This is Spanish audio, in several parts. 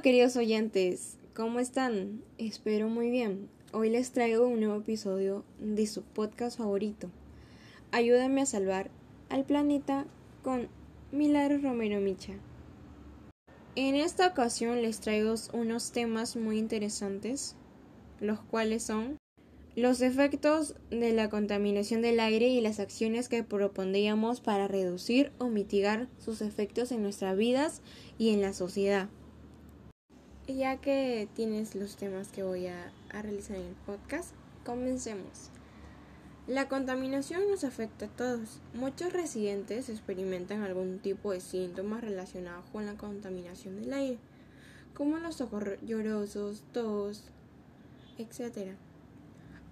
queridos oyentes, ¿cómo están? Espero muy bien. Hoy les traigo un nuevo episodio de su podcast favorito. Ayúdame a salvar al planeta con Milagros Romero Micha. En esta ocasión les traigo unos temas muy interesantes, los cuales son los efectos de la contaminación del aire y las acciones que propondríamos para reducir o mitigar sus efectos en nuestras vidas y en la sociedad. Ya que tienes los temas que voy a, realizar en el podcast, comencemos. La contaminación nos afecta a todos. Muchos residentes experimentan algún tipo de síntomas relacionados con la contaminación del aire, como los ojos llorosos, tos, etc.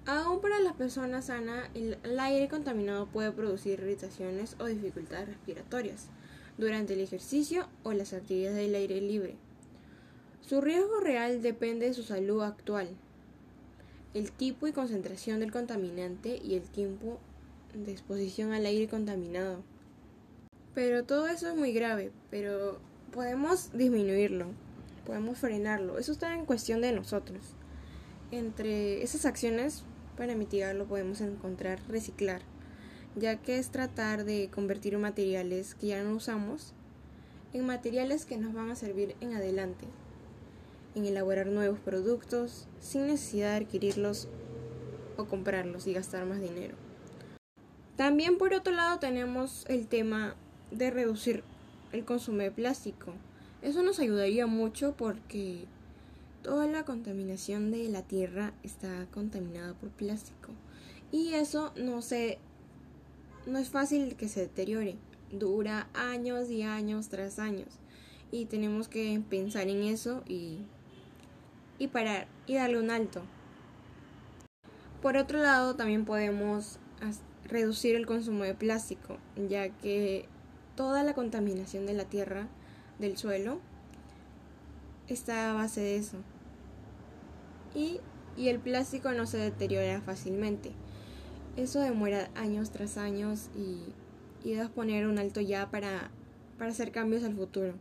Aún para las personas sanas, el, el aire contaminado puede producir irritaciones o dificultades respiratorias durante el ejercicio o las actividades del aire libre. Su riesgo real depende de su salud actual, el tipo y concentración del contaminante y el tiempo de exposición al aire contaminado. Pero todo eso es muy grave, pero podemos disminuirlo, podemos frenarlo. Eso está en cuestión de nosotros. Entre esas acciones para mitigarlo podemos encontrar reciclar, ya que es tratar de convertir materiales que ya no usamos en materiales que nos van a servir en adelante en elaborar nuevos productos sin necesidad de adquirirlos o comprarlos y gastar más dinero. También por otro lado tenemos el tema de reducir el consumo de plástico. Eso nos ayudaría mucho porque toda la contaminación de la tierra está contaminada por plástico y eso no se no es fácil que se deteriore. Dura años y años tras años y tenemos que pensar en eso y y parar y darle un alto. Por otro lado, también podemos reducir el consumo de plástico, ya que toda la contaminación de la tierra, del suelo, está a base de eso. Y, y el plástico no se deteriora fácilmente. Eso demora años tras años y, y debes poner un alto ya para, para hacer cambios al futuro.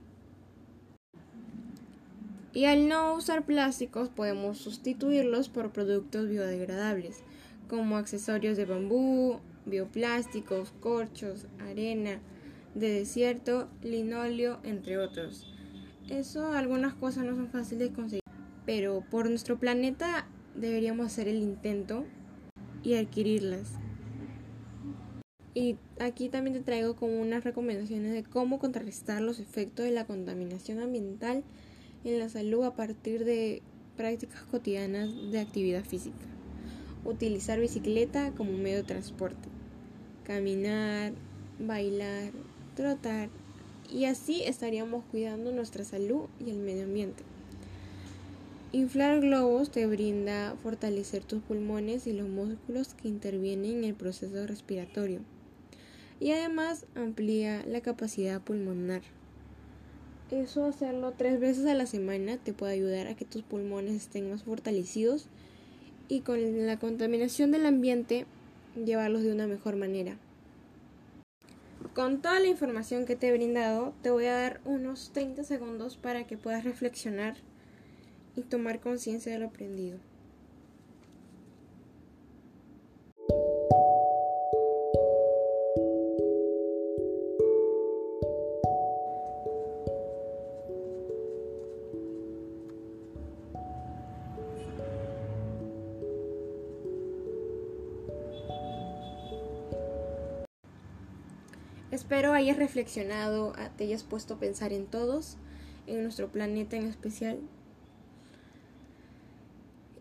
Y al no usar plásticos podemos sustituirlos por productos biodegradables, como accesorios de bambú, bioplásticos, corchos, arena de desierto, linóleo, entre otros. Eso algunas cosas no son fáciles de conseguir, pero por nuestro planeta deberíamos hacer el intento y adquirirlas. Y aquí también te traigo como unas recomendaciones de cómo contrarrestar los efectos de la contaminación ambiental en la salud a partir de prácticas cotidianas de actividad física. Utilizar bicicleta como medio de transporte. Caminar, bailar, trotar y así estaríamos cuidando nuestra salud y el medio ambiente. Inflar globos te brinda fortalecer tus pulmones y los músculos que intervienen en el proceso respiratorio y además amplía la capacidad pulmonar. Eso hacerlo tres veces a la semana te puede ayudar a que tus pulmones estén más fortalecidos y con la contaminación del ambiente llevarlos de una mejor manera. Con toda la información que te he brindado, te voy a dar unos 30 segundos para que puedas reflexionar y tomar conciencia de lo aprendido. Espero hayas reflexionado, te hayas puesto a pensar en todos, en nuestro planeta en especial.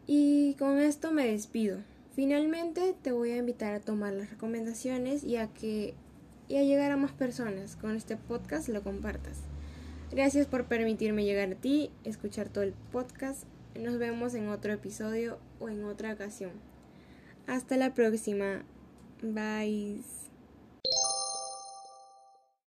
Y con esto me despido. Finalmente te voy a invitar a tomar las recomendaciones y a que y a llegar a más personas. Con este podcast lo compartas. Gracias por permitirme llegar a ti, escuchar todo el podcast. Nos vemos en otro episodio o en otra ocasión. Hasta la próxima. Bye.